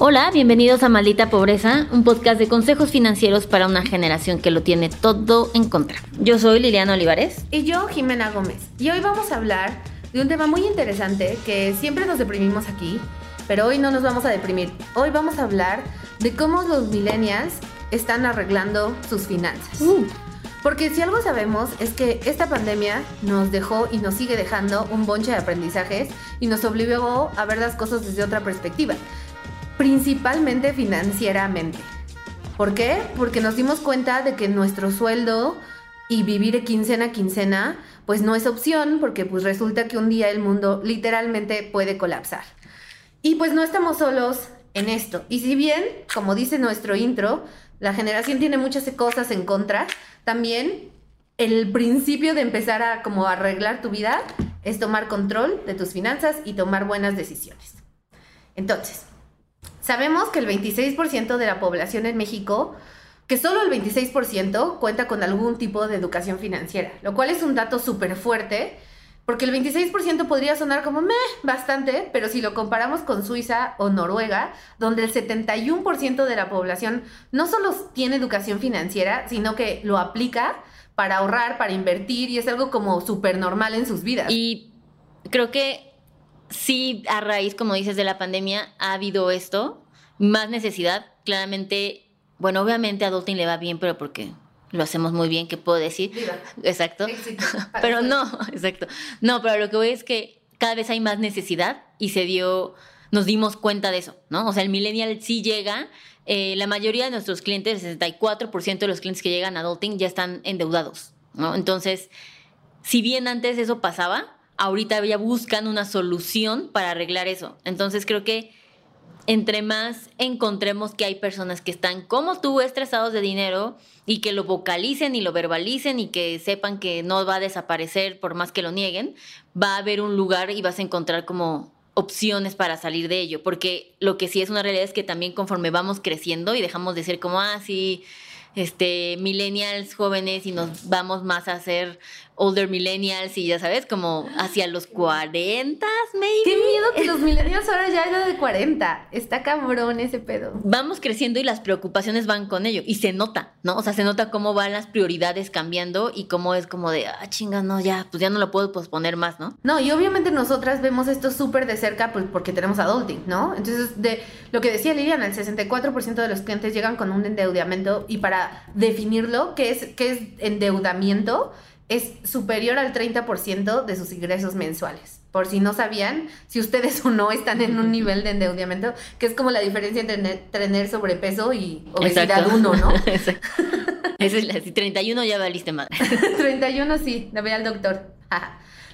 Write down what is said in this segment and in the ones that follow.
Hola, bienvenidos a Maldita Pobreza, un podcast de consejos financieros para una generación que lo tiene todo en contra. Yo soy Liliana Olivares. Y yo, Jimena Gómez. Y hoy vamos a hablar de un tema muy interesante que siempre nos deprimimos aquí, pero hoy no nos vamos a deprimir. Hoy vamos a hablar de cómo los millennials están arreglando sus finanzas. Uh. Porque si algo sabemos es que esta pandemia nos dejó y nos sigue dejando un bonche de aprendizajes y nos obligó a ver las cosas desde otra perspectiva principalmente financieramente. ¿Por qué? Porque nos dimos cuenta de que nuestro sueldo y vivir quincena a quincena, pues no es opción, porque pues resulta que un día el mundo literalmente puede colapsar. Y pues no estamos solos en esto. Y si bien, como dice nuestro intro, la generación tiene muchas cosas en contra, también el principio de empezar a como arreglar tu vida es tomar control de tus finanzas y tomar buenas decisiones. Entonces, Sabemos que el 26% de la población en México, que solo el 26% cuenta con algún tipo de educación financiera, lo cual es un dato súper fuerte, porque el 26% podría sonar como meh, bastante, pero si lo comparamos con Suiza o Noruega, donde el 71% de la población no solo tiene educación financiera, sino que lo aplica para ahorrar, para invertir, y es algo como súper normal en sus vidas. Y creo que sí, a raíz, como dices, de la pandemia ha habido esto, más necesidad. Claramente, bueno, obviamente a Adulting le va bien, pero porque lo hacemos muy bien, ¿qué puedo decir? Exacto. pero no, exacto. No, pero lo que voy es que cada vez hay más necesidad y se dio, nos dimos cuenta de eso, ¿no? O sea, el millennial sí llega. Eh, la mayoría de nuestros clientes, el 64% de los clientes que llegan a Adulting ya están endeudados, ¿no? Entonces, si bien antes eso pasaba, ahorita ya buscan una solución para arreglar eso. Entonces creo que entre más encontremos que hay personas que están como tú estresados de dinero y que lo vocalicen y lo verbalicen y que sepan que no va a desaparecer por más que lo nieguen, va a haber un lugar y vas a encontrar como opciones para salir de ello, porque lo que sí es una realidad es que también conforme vamos creciendo y dejamos de ser como, ah, este, millennials jóvenes y nos vamos más a hacer older millennials y ya sabes, como hacia los 40, maybe. Qué miedo que los millennials ahora ya eran de 40. Está cabrón ese pedo. Vamos creciendo y las preocupaciones van con ello y se nota, ¿no? O sea, se nota cómo van las prioridades cambiando y cómo es como de, ah, chinga, no, ya, pues ya no lo puedo posponer más, ¿no? No, y obviamente nosotras vemos esto súper de cerca pues porque tenemos adulting, ¿no? Entonces, de lo que decía Liliana, el 64% de los clientes llegan con un endeudamiento y para definirlo, ¿qué es, qué es endeudamiento? Es superior al 30% de sus ingresos mensuales. Por si no sabían, si ustedes o no están en un nivel de endeudamiento, que es como la diferencia entre tener sobrepeso y obesidad 1, ¿no? Exacto. es la, si 31 ya valiste madre. 31 sí, la ve al doctor.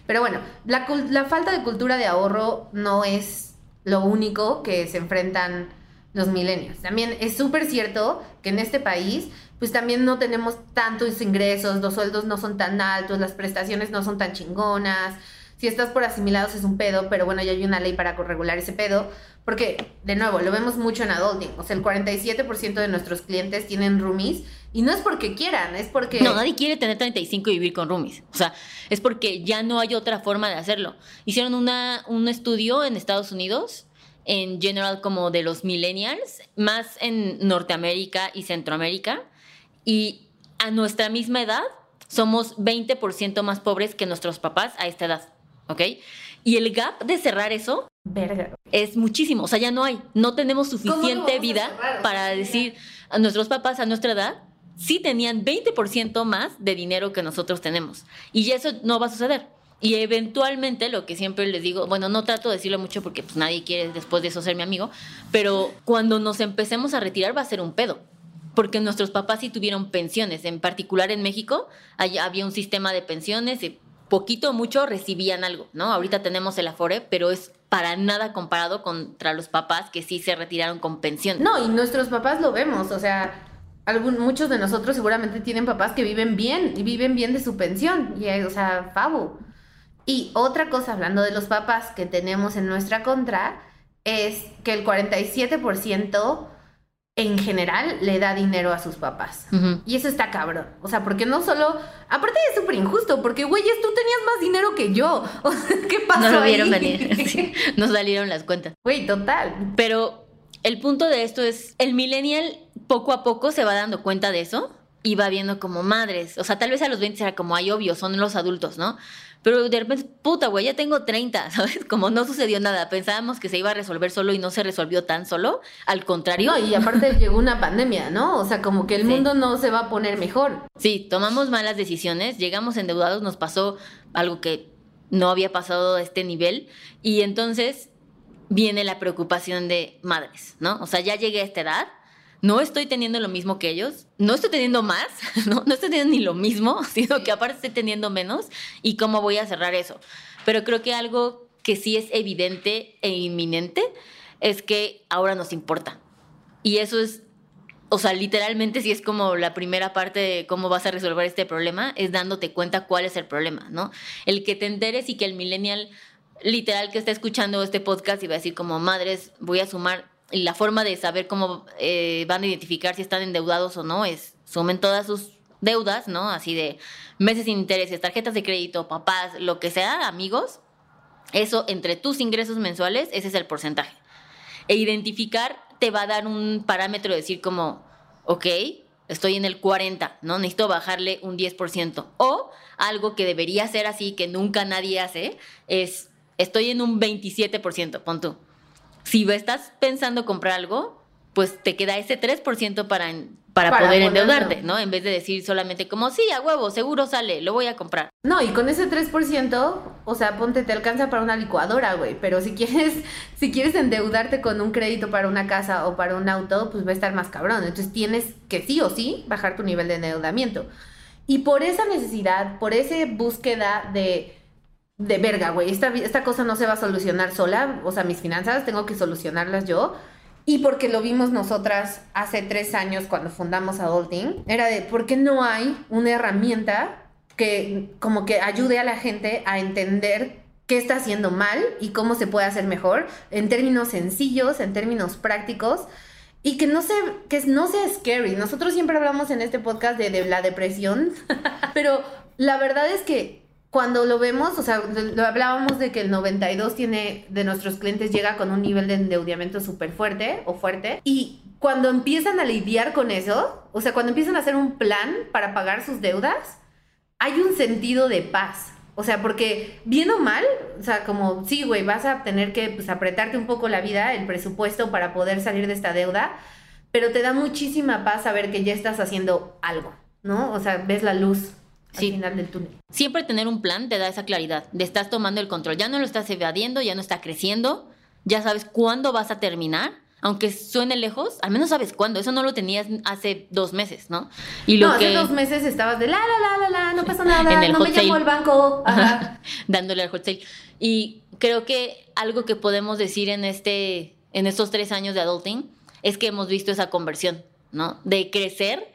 Pero bueno, la, la falta de cultura de ahorro no es lo único que se enfrentan los milenios. También es súper cierto que en este país pues también no tenemos tantos ingresos, los sueldos no son tan altos, las prestaciones no son tan chingonas. Si estás por asimilados es un pedo, pero bueno, ya hay una ley para regular ese pedo. Porque, de nuevo, lo vemos mucho en adulting. O sea, el 47% de nuestros clientes tienen roomies y no es porque quieran, es porque... No, nadie quiere tener 35 y vivir con roomies. O sea, es porque ya no hay otra forma de hacerlo. Hicieron una, un estudio en Estados Unidos, en general como de los millennials, más en Norteamérica y Centroamérica, y a nuestra misma edad somos 20% más pobres que nuestros papás a esta edad, ¿ok? Y el gap de cerrar eso es muchísimo, o sea, ya no hay, no tenemos suficiente vida para decir a nuestros papás a nuestra edad sí tenían 20% más de dinero que nosotros tenemos. Y eso no va a suceder. Y eventualmente, lo que siempre les digo, bueno, no trato de decirlo mucho porque pues nadie quiere después de eso ser mi amigo, pero cuando nos empecemos a retirar va a ser un pedo porque nuestros papás sí tuvieron pensiones, en particular en México había un sistema de pensiones y poquito o mucho recibían algo, ¿no? Ahorita tenemos el Afore, pero es para nada comparado contra los papás que sí se retiraron con pensión. No, y nuestros papás lo vemos, o sea, algún, muchos de nosotros seguramente tienen papás que viven bien y viven bien de su pensión, y, o sea, favo. Y otra cosa, hablando de los papás que tenemos en nuestra contra, es que el 47% en general le da dinero a sus papás. Y eso está cabrón. O sea, porque no solo. Aparte es súper injusto, porque, güeyes, tú tenías más dinero que yo. ¿qué pasó? No lo vieron venir. Nos salieron las cuentas. Güey, total. Pero el punto de esto es, el millennial poco a poco se va dando cuenta de eso y va viendo como madres. O sea, tal vez a los 20 era como, ay, obvio, son los adultos, ¿no? Pero de repente, puta, güey, ya tengo 30, ¿sabes? Como no sucedió nada. Pensábamos que se iba a resolver solo y no se resolvió tan solo. Al contrario. No, y aparte llegó una pandemia, ¿no? O sea, como que el mundo no se va a poner mejor. Sí, tomamos malas decisiones, llegamos endeudados, nos pasó algo que no había pasado a este nivel. Y entonces viene la preocupación de madres, ¿no? O sea, ya llegué a esta edad no estoy teniendo lo mismo que ellos, no estoy teniendo más, no, no estoy teniendo ni lo mismo, sino que aparte estoy teniendo menos y cómo voy a cerrar eso. Pero creo que algo que sí es evidente e inminente es que ahora nos importa. Y eso es, o sea, literalmente sí es como la primera parte de cómo vas a resolver este problema, es dándote cuenta cuál es el problema, ¿no? El que te enteres y que el millennial literal que está escuchando este podcast y va a decir como, madres, voy a sumar la forma de saber cómo eh, van a identificar si están endeudados o no es sumen todas sus deudas, ¿no? Así de meses sin intereses, tarjetas de crédito, papás, lo que sea, amigos. Eso entre tus ingresos mensuales, ese es el porcentaje. E identificar te va a dar un parámetro de decir como, ok, estoy en el 40, ¿no? Necesito bajarle un 10%. O algo que debería ser así, que nunca nadie hace, es, estoy en un 27%, pon tú si estás pensando comprar algo, pues te queda ese 3% para, para, poder endeudarte, ¿no? En vez de decir solamente como, sí, a huevo, seguro sale, lo voy a comprar. No, y con ese 3%, o sea, ponte, te alcanza para una licuadora, güey. Pero si quieres, si quieres endeudarte con un crédito para una casa o para un auto, pues va a estar más cabrón. Entonces tienes que sí o sí bajar tu nivel de endeudamiento. Y por esa necesidad, por esa búsqueda de de verga, güey, esta, esta cosa no se va a solucionar sola, o sea, mis finanzas tengo que solucionarlas yo. Y porque lo vimos nosotras hace tres años cuando fundamos Adulting, era de, ¿por qué no hay una herramienta que como que ayude a la gente a entender qué está haciendo mal y cómo se puede hacer mejor en términos sencillos, en términos prácticos? y que no se que no sea scary. Nosotros siempre hablamos en este podcast de, de la depresión, pero la verdad es que cuando lo vemos, o sea, lo hablábamos de que el 92 tiene de nuestros clientes llega con un nivel de endeudamiento súper fuerte o fuerte y cuando empiezan a lidiar con eso, o sea, cuando empiezan a hacer un plan para pagar sus deudas, hay un sentido de paz. O sea, porque bien o mal, o sea, como sí, güey, vas a tener que pues, apretarte un poco la vida, el presupuesto para poder salir de esta deuda, pero te da muchísima paz saber que ya estás haciendo algo, ¿no? O sea, ves la luz al final del túnel. Siempre tener un plan te da esa claridad de estás tomando el control. Ya no lo estás evadiendo, ya no está creciendo, ya sabes cuándo vas a terminar. Aunque suene lejos, al menos sabes cuándo. Eso no lo tenías hace dos meses, ¿no? Y lo no, hace dos meses estabas de la, la, la, la, la, no pasa nada, en no me llamó el banco. Dándole al hot sale. Y creo que algo que podemos decir en, este, en estos tres años de adulting es que hemos visto esa conversión, ¿no? De crecer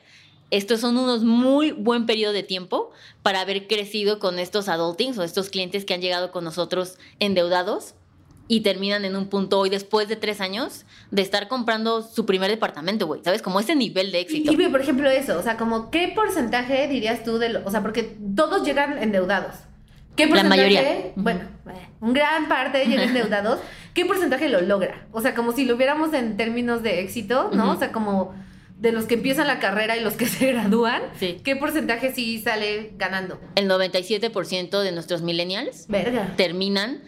estos son unos muy buen periodo de tiempo para haber crecido con estos adultings o estos clientes que han llegado con nosotros endeudados y terminan en un punto hoy después de tres años de estar comprando su primer departamento, güey, ¿sabes? Como ese nivel de éxito. Y, por ejemplo, eso, o sea, como qué porcentaje dirías tú de lo, o sea, porque todos llegan endeudados. ¿Qué porcentaje? La mayoría. Bueno, un gran parte llegan endeudados. ¿Qué porcentaje lo logra? O sea, como si lo viéramos en términos de éxito, ¿no? O sea, como de los que empiezan la carrera y los que se gradúan, ¿qué porcentaje sí sale ganando? El 97% de nuestros millennials terminan,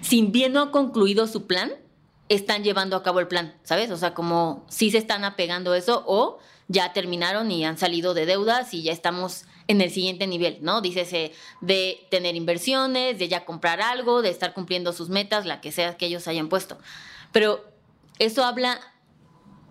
sin bien no ha concluido su plan, están llevando a cabo el plan, ¿sabes? O sea, como si se están apegando a eso o ya terminaron y han salido de deudas y ya estamos en el siguiente nivel, ¿no? Dícese de tener inversiones, de ya comprar algo, de estar cumpliendo sus metas, la que sea que ellos hayan puesto. Pero eso habla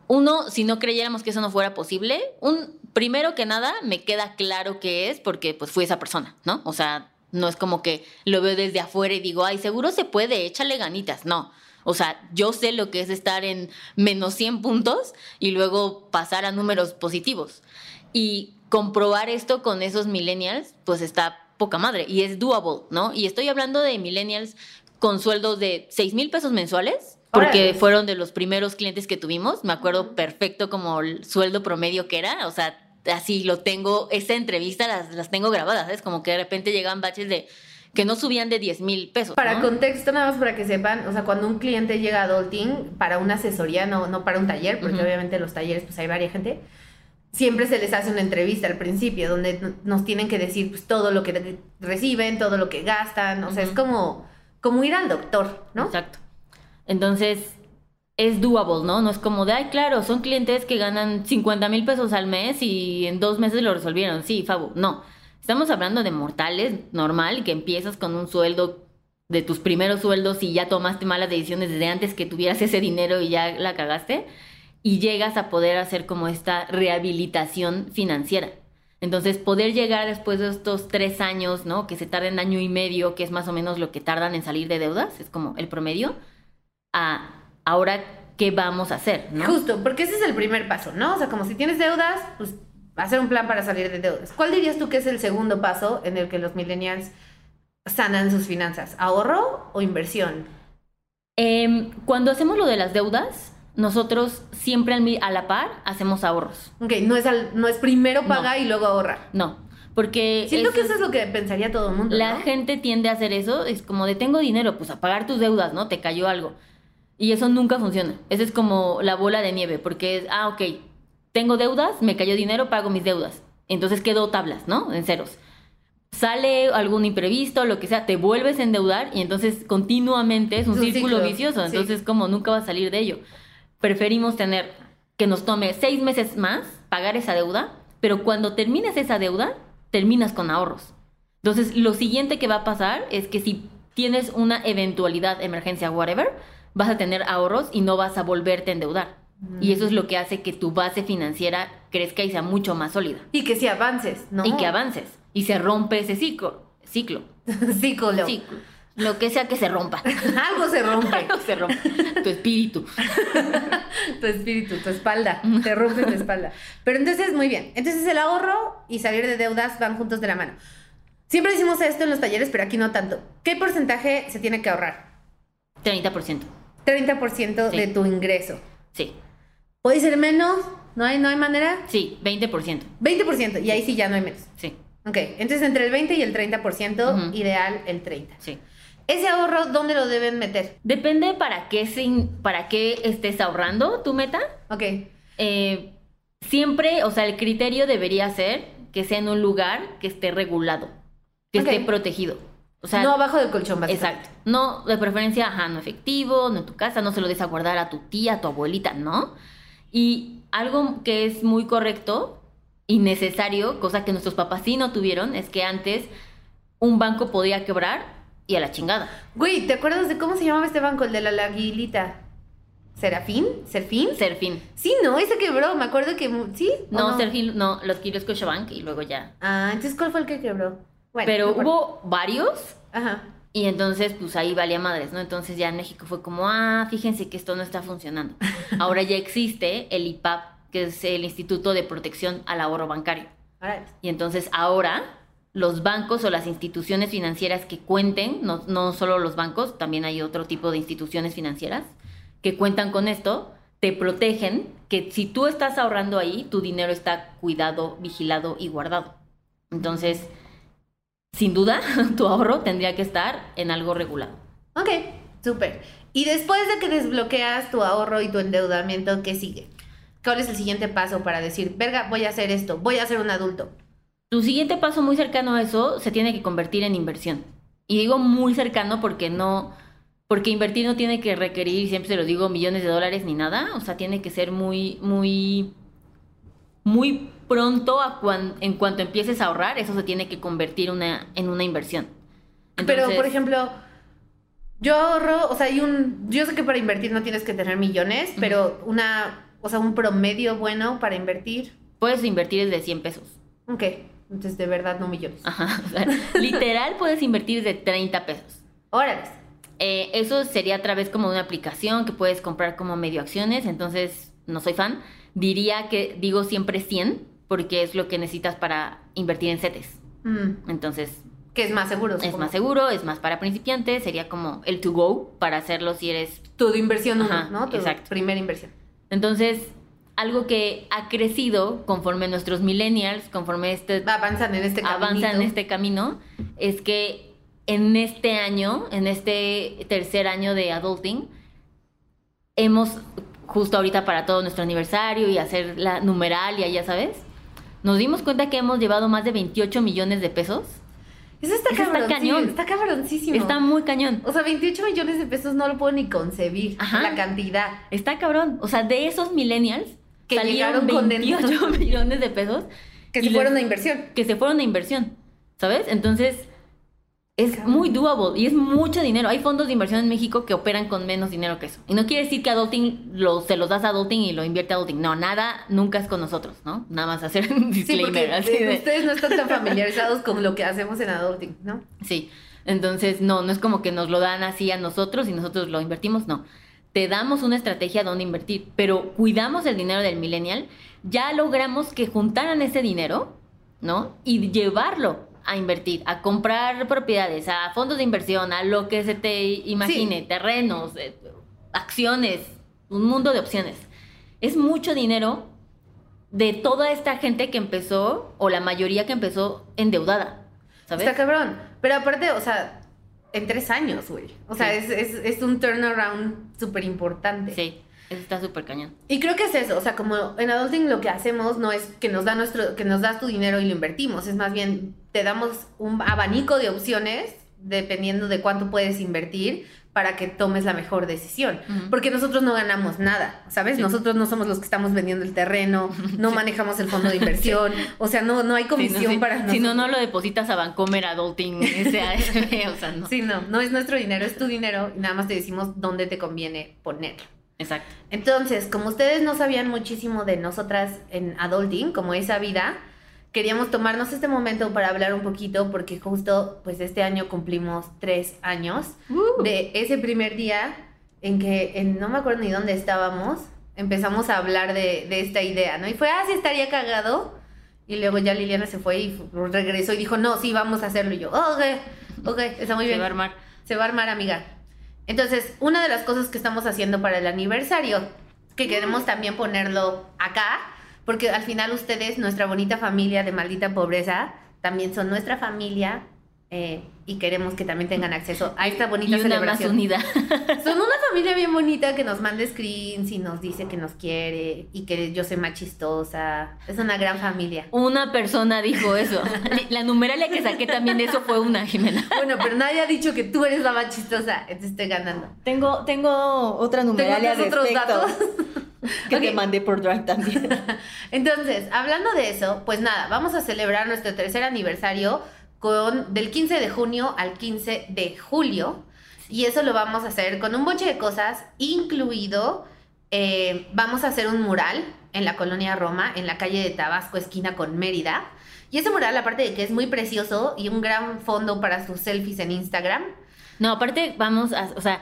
uno, si no creyéramos que eso no fuera posible, un primero que nada me queda claro que es porque pues fui esa persona, ¿no? O sea, no es como que lo veo desde afuera y digo, ay, seguro se puede, échale ganitas. No. O sea, yo sé lo que es estar en menos 100 puntos y luego pasar a números positivos. Y comprobar esto con esos millennials, pues está poca madre y es doable, ¿no? Y estoy hablando de millennials con sueldos de 6 mil pesos mensuales porque fueron de los primeros clientes que tuvimos. Me acuerdo perfecto como el sueldo promedio que era. O sea, así lo tengo, esta entrevista las, las tengo grabadas, es como que de repente llegan baches de que no subían de 10 mil pesos. Para ¿no? contexto, nada más para que sepan, o sea, cuando un cliente llega a Adulting para una asesoría, no, no para un taller, porque obviamente los talleres pues hay varias gente, siempre se les hace una entrevista al principio donde nos tienen que decir pues todo lo que reciben, todo lo que gastan, o sea, es como, como ir al doctor, ¿no? Exacto. Entonces, es doable, ¿no? No es como de, ay, claro, son clientes que ganan 50 mil pesos al mes y en dos meses lo resolvieron. Sí, Fabu. No. Estamos hablando de mortales, normal, que empiezas con un sueldo de tus primeros sueldos y ya tomaste malas decisiones desde antes que tuvieras ese dinero y ya la cagaste. Y llegas a poder hacer como esta rehabilitación financiera. Entonces, poder llegar después de estos tres años, ¿no? Que se tarden año y medio, que es más o menos lo que tardan en salir de deudas, es como el promedio, a ahora qué vamos a hacer, ¿no? Justo, porque ese es el primer paso, ¿no? O sea, como si tienes deudas, pues hacer un plan para salir de deudas. ¿Cuál dirías tú que es el segundo paso en el que los millennials sanan sus finanzas? ¿Ahorro o inversión? Em, cuando hacemos lo de las deudas, nosotros siempre a la par hacemos ahorros. Ok, no es, al- no es primero No. pagar y luego ahorrar. No, porque Siento que eso eso es lo que pensaría todo el mundo. La ¿no? gente tiende a hacer eso, es como de tengo dinero, pues a pagar tus deudas, ¿no? Te cayó algo. Y eso nunca funciona. Esa es como la bola de nieve, porque es, ah, ok, tengo deudas, me cayó dinero, pago mis deudas. Entonces quedó tablas, ¿no? En ceros. Sale algún imprevisto, lo que sea, te vuelves a endeudar y entonces continuamente es un Es un círculo ciclo, vicioso. sí. Entonces, como nunca vas a salir de ello. Preferimos tener que nos tome seis meses más pagar esa deuda, pero cuando termines esa deuda, terminas con ahorros. Entonces, lo siguiente que va a pasar es que si tienes una eventualidad, emergencia, whatever, vas a tener ahorros y no vas a volverte a endeudar. Y eso es lo que hace que tu base financiera crezca y sea mucho más sólida. Y que si avances, ¿no? Y que avances. Y se rompe ese ciclo. Ciclo. Ciclo. Ciclo. Lo que sea que se rompa. Algo se rompe. se rompa. Tu espíritu. tu espíritu, tu espalda. Te rompe tu espalda. Pero entonces, muy bien. Entonces, el ahorro y salir de deudas van juntos de la mano. Siempre decimos esto en los talleres, pero aquí no tanto. ¿Qué porcentaje se tiene que ahorrar? 30%. 30% Sí. de tu ingreso. Sí. ¿Puede ser menos? ¿No hay, no hay manera? Sí, 20%. 20%, y ahí sí ya no hay menos. Sí, Ok, entonces entre el 20 y el 30%, Ujú. ideal el 30. sí. Ese ahorro, ¿dónde lo deben meter? Depende para qué, se- para qué estés ahorrando tu meta. Ok, Eh, siempre, o sea, el criterio debería ser que sea en un lugar que esté regulado, que esté protegido. O sea, no abajo del colchón, exacto. No, de preferencia, ajá, no efectivo, no en tu casa, no se lo des a guardar a tu tía, a tu abuelita, ¿no? Y algo que es muy correcto y necesario, cosa que nuestros papás sí no tuvieron, es que antes un banco podía quebrar y a la chingada. Güey, ¿te acuerdas de cómo se llamaba este banco, el de la laguilita? ¿Serafín? ¿Serfín? Serfín. Sí, no, ese quebró, me acuerdo que... ¿Sí? o No, Serfín, no, lo adquirió Scotiabank y luego ya. Ah, entonces, ¿cuál fue el que quebró? Bueno, Pero no hubo varios Ajá. y entonces pues ahí valía madres, ¿no? Entonces ya en México fue como, ah, fíjense que esto no está funcionando. Ahora ya existe el IPAP, que es el Instituto de Protección al Ahorro Bancario. Y entonces ahora los bancos o las instituciones financieras que cuenten, no, no solo los bancos, también hay otro tipo de instituciones financieras que cuentan con esto, te protegen que si tú estás ahorrando ahí, tu dinero está cuidado, vigilado y guardado. Entonces, sin duda, tu ahorro tendría que estar en algo regulado. Ok, súper. Y después de que desbloqueas tu ahorro y tu endeudamiento, ¿qué sigue? ¿Cuál es el siguiente paso para decir, verga, voy a hacer esto, voy a ser un adulto? Tu siguiente paso muy cercano a eso se tiene que convertir en inversión. Y digo muy cercano porque no, porque invertir no tiene que requerir, siempre se lo digo, millones de dólares ni nada. O sea, tiene que ser muy, muy, muy pronto a cuan- en cuanto empieces a ahorrar, eso se tiene que convertir una, en una inversión. Pero, por ejemplo, yo ahorro, o sea, hay un, yo sé que para invertir no tienes que tener millones, pero una, o sea, un promedio bueno para invertir, puedes invertir desde 100 pesos. ok, entonces de verdad no millones. Ajá. o sea, literal puedes invertir desde 30 pesos. Órale. Eh, eso sería a través como de una aplicación que puedes comprar como medio acciones, entonces no soy fan. Diría que digo siempre 100 porque es lo que necesitas para invertir en CETES. Mm, Entonces que es más seguro. es más seguro, es más para principiantes, sería como el to go para hacerlo si eres... Tu inversión uno, Ajá, ¿no? Tu exacto. primera inversión. Entonces, algo que ha crecido conforme nuestros millennials, conforme este Avanzan en este camino. avanza en este camino es que en este año, en este tercer año de adulting, hemos, justo ahorita para todo nuestro aniversario y hacer la numeralia, ya sabes, nos dimos cuenta que hemos llevado más de 28 millones de pesos. Eso está, Eso está cabrón, cañón. Está cabroncísimo. Está muy cañón. O sea, 28 millones de pesos no lo puedo ni concebir. Ajá. La cantidad. Está cabrón. O sea, de esos millennials Que salieron llegaron con 28 millones de pesos Que se les- fueron a inversión. que se fueron a inversión, ¿sabes? Entonces, es muy doable y es mucho dinero. Hay fondos de inversión en México que operan con menos dinero que eso. Y no quiere decir que Adulting lo, se los das a Adulting y lo invierte a Adulting. No, nada, nunca es con nosotros, ¿no? Nada más hacer un Sí, disclaimer. porque así eh, de- ustedes no están tan familiarizados con lo que hacemos en Adulting, ¿no? Sí, entonces no, no es como que nos lo dan así a nosotros y nosotros lo invertimos, no. Te damos una estrategia donde invertir, pero cuidamos el dinero del millennial, ya logramos que juntaran ese dinero, ¿no? Y llevarlo a invertir, a comprar propiedades, a fondos de inversión, a lo que se te imagine, terrenos, eh, acciones, un mundo de opciones. Es mucho dinero de toda esta gente que empezó, o la mayoría que empezó endeudada, ¿sabes? Está cabrón. Pero aparte, o sea, en tres años, güey. O sea, Sí. es, es, es un turnaround súper importante. Sí, eso está súper cañón. Y creo que es eso, o sea, como en Adulting lo que hacemos no es que nos da nuestro, que nos das tu dinero y lo invertimos, es más bien te damos un abanico de opciones dependiendo de cuánto puedes invertir para que tomes la mejor decisión. Porque nosotros no ganamos nada, ¿sabes? Sí. Nosotros no somos los que estamos vendiendo el terreno, no manejamos el fondo de inversión, o sea, no, no hay comisión no, para nosotros. Si no, no lo depositas a Vancomer, Adulting, SASB, o sea, no. Sí, no, no es nuestro dinero, es tu dinero y nada más te decimos dónde te conviene ponerlo. Exacto. Entonces, como ustedes no sabían muchísimo de nosotras en adulting, como esa vida, queríamos tomarnos este momento para hablar un poquito porque justo pues este año cumplimos tres años Uh. de ese primer día en que en, no me acuerdo ni dónde estábamos, empezamos a hablar de, de esta idea, ¿no? Y fue, ah, sí, estaría cagado. Y luego ya Liliana se fue y regresó y dijo, no, sí, vamos a hacerlo. Y yo, "Oh, ok, ok, está muy Se bien. va a armar. Se va a armar, amiga. Entonces, una de las cosas que estamos haciendo para el aniversario, que queremos también ponerlo acá, porque al final ustedes, nuestra bonita familia de maldita pobreza, también son nuestra familia eh, y queremos que también tengan acceso a esta bonita Y una más celebración. unida. Son una familia bien bonita que nos manda screens y nos dice que nos quiere y que yo soy más chistosa. Es una gran familia. Una persona dijo eso. La numeralia que saqué también de eso fue una, Jimena. Bueno, pero nadie ha dicho que tú eres la más chistosa. Te estoy ganando. Tengo, tengo otra numeralia otros de datos. que te mandé por Drive también. Entonces, hablando de eso, pues nada, vamos a celebrar nuestro tercer aniversario del 15 de junio al 15 de julio. Y eso lo vamos a hacer con un boche de cosas, incluido, eh, vamos a hacer un mural en la colonia Roma, en la calle de Tabasco, esquina con Mérida. Y ese mural, aparte de que es muy precioso y un gran fondo para sus selfies en Instagram, No, aparte vamos a, o sea,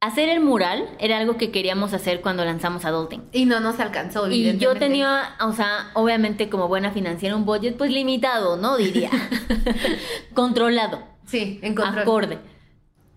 hacer el mural era algo que queríamos hacer cuando lanzamos Adulting. y no nos alcanzó. Y yo tenía, o sea, obviamente como buena financiera, un budget pues limitado, ¿no? Diría. Controlado, Sí, en control. acorde.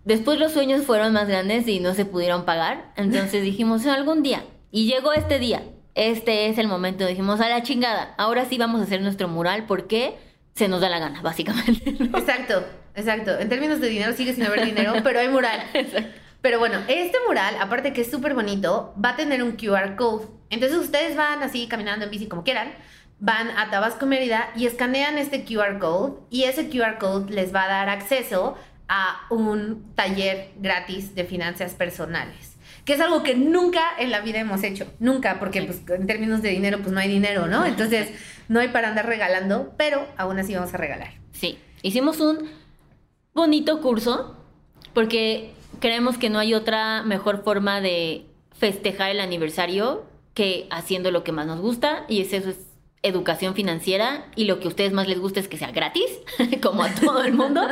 Después los sueños fueron más grandes y no se pudieron pagar. Entonces dijimos, algún día. Y llegó este día. Este es el momento. Dijimos, a la chingada. Ahora sí vamos a hacer nuestro mural porque se nos da la gana, básicamente. ¿no? Exacto, exacto. En términos de dinero sigue sin haber dinero, pero hay mural. Pero bueno, este mural, aparte que es súper bonito, va a tener un QR code. Entonces ustedes van así caminando en bici como quieran, van a Tabasco Mérida y escanean este QR code y ese QR code les va a dar acceso a un taller gratis de finanzas personales. Que es algo que nunca en la vida hemos hecho. Nunca, porque pues, en términos de dinero, pues no hay dinero, ¿no? Entonces no hay para andar regalando, pero aún así vamos a regalar. Sí, hicimos un bonito curso porque creemos que no hay otra mejor forma de festejar el aniversario que haciendo lo que más nos gusta y es eso es educación financiera y lo que a ustedes más les gusta es que sea gratis, como a todo el mundo.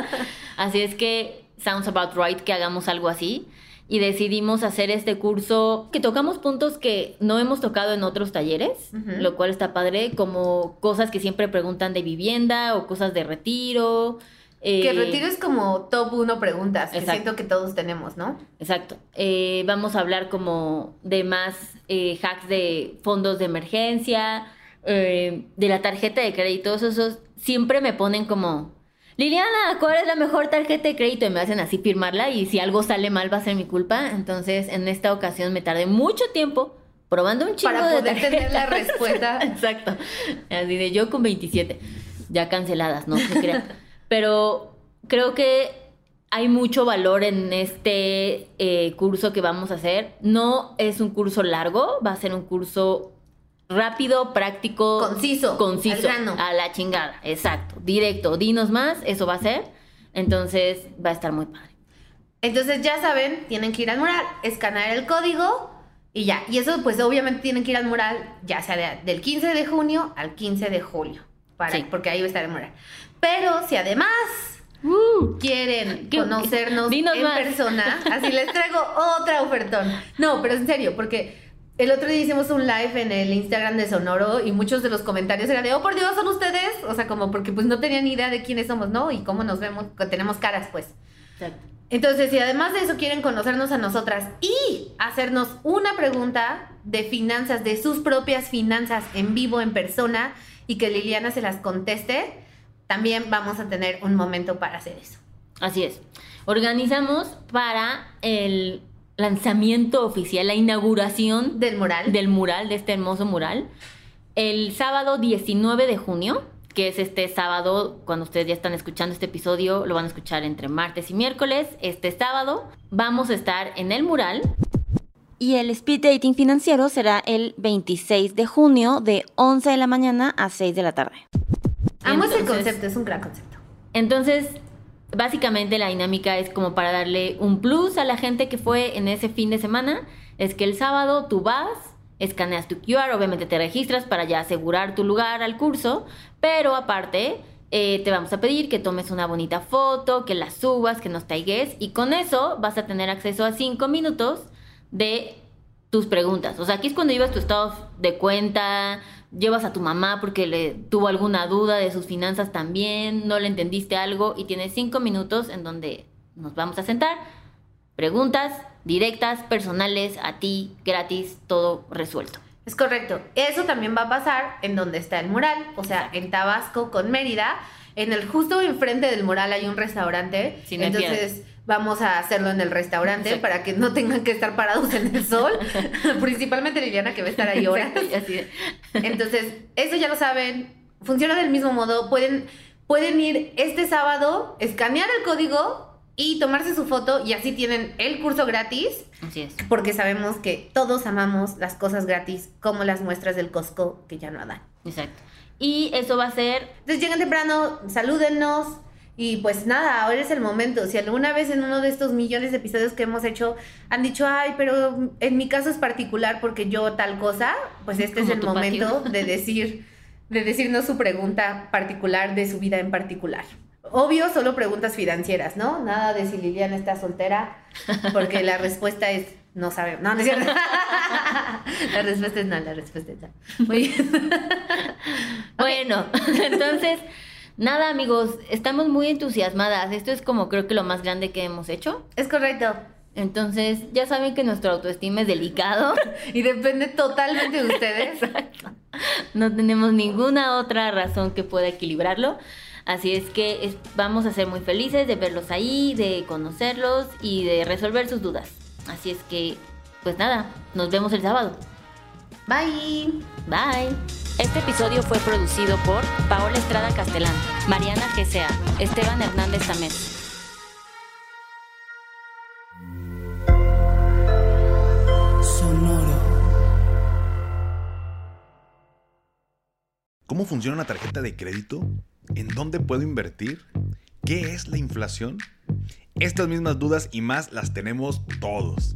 Así es que sounds about right que hagamos algo así y decidimos hacer este curso que tocamos puntos que no hemos tocado en otros talleres, Ujú. lo cual está padre, como cosas que siempre preguntan de vivienda o cosas de retiro. Que eh, retiro es como top uno preguntas, que Exacto. siento que todos tenemos, ¿no? Exacto. Eh, vamos a hablar como de más eh, hacks de fondos de emergencia, eh, de la tarjeta de crédito. Esos, esos siempre me ponen como... Liliana, ¿cuál es la mejor tarjeta de crédito? Y me hacen así firmarla y si algo sale mal va a ser mi culpa. Entonces, en esta ocasión me tardé mucho tiempo probando un chingo Para de poder tener la respuesta. Exacto. Así de yo con 27, ya canceladas, no se crean. Pero creo que hay mucho valor en este eh, curso que vamos a hacer. No es un curso largo, va a ser un curso rápido, práctico, Conciso, conciso, a la chingada, exacto, directo, dinos más, eso va a ser. Entonces va a estar muy padre. Entonces ya saben, tienen que ir al mural, escanear el código y ya. Y eso pues obviamente tienen que ir al mural ya sea de- del 15 de junio al 15 de julio, para, Sí. porque ahí va a estar el mural. Pero si además quieren ¿Qué- conocernos en más. persona, así les traigo otra ofertón. No, pero en serio, porque el otro día hicimos un live en el Instagram de Sonoro y muchos de los comentarios eran de, oh por Dios, son ustedes. O sea, como porque pues no tenían ni idea de quiénes somos, ¿no? Y cómo nos vemos, que tenemos caras pues. Exacto. Entonces, si además de eso quieren conocernos a nosotras y hacernos una pregunta de finanzas, de sus propias finanzas en vivo, en persona, y que Liliana se las conteste, también vamos a tener un momento para hacer eso. Así es. Organizamos para el lanzamiento oficial, la inauguración Del mural. del mural, de este hermoso mural, el sábado 19 de junio, que es este sábado, cuando ustedes ya están escuchando este episodio, lo van a escuchar entre martes y miércoles. Este sábado vamos a estar en el mural. Y el speed dating financiero será el 26 de junio de 11 de la mañana a 6 de la tarde. Amo ese concepto, es un gran concepto. Entonces, básicamente la dinámica es como para darle un plus a la gente que fue en ese fin de semana. Es que el sábado tú vas, escaneas tu QR, obviamente te registras para ya asegurar tu lugar al curso, pero aparte eh, te vamos a pedir que tomes una bonita foto, que la subas, que nos tagues y con eso vas a tener acceso a cinco minutos de tus preguntas. O sea, aquí es cuando llevas tu estado de cuenta, llevas a tu mamá porque le tuvo alguna duda de sus finanzas también, no le entendiste algo y tienes cinco minutos en donde nos vamos a sentar. Preguntas directas, personales, a ti, gratis, todo resuelto. Es correcto. Eso también va a pasar en donde está el mural, o sea, en Tabasco con Mérida. En el justo enfrente del mural hay un restaurante. Hay entonces vamos a hacerlo en el restaurante para que no tengan que estar parados en el sol. Principalmente Liliana que va a estar ahí horas. Entonces, eso ya lo saben. Funciona del mismo modo. Pueden, pueden ir este sábado, escanear el código y tomarse su foto y así tienen el curso gratis así es. porque sabemos que todos amamos las cosas gratis como las muestras del Costco que ya no dan. Exacto. Y eso va a ser Entonces llegan temprano, salúdennos y pues nada, ahora es el momento. Si alguna vez en uno de estos millones de episodios que hemos hecho han dicho, ay, pero en mi caso es particular porque yo tal cosa, pues este es el momento patio. de decir, de decirnos su pregunta particular de su vida en particular. Obvio, solo preguntas financieras, ¿no? Nada de si Liliana está soltera, porque la respuesta es no sabemos. No, no es cierto. la respuesta es no, la respuesta es no. Muy bien. Bueno, entonces, nada amigos, estamos muy entusiasmadas. Esto es como creo que lo más grande que hemos hecho. Es correcto. Entonces, ya saben que nuestra autoestima es delicado. Y depende totalmente de ustedes. No tenemos ninguna otra razón que pueda equilibrarlo. Así es que es- vamos a ser muy felices de verlos ahí, de conocerlos y de resolver sus dudas. Así es que, pues nada, nos vemos el sábado. Bye. Bye. Este episodio fue producido por Paola Estrada Castelán, Mariana GCA, Esteban Hernández Tamés. Sonoro. ¿Cómo funciona una tarjeta de crédito? ¿En dónde puedo invertir? ¿Qué es la inflación? Estas mismas dudas y más las tenemos todos.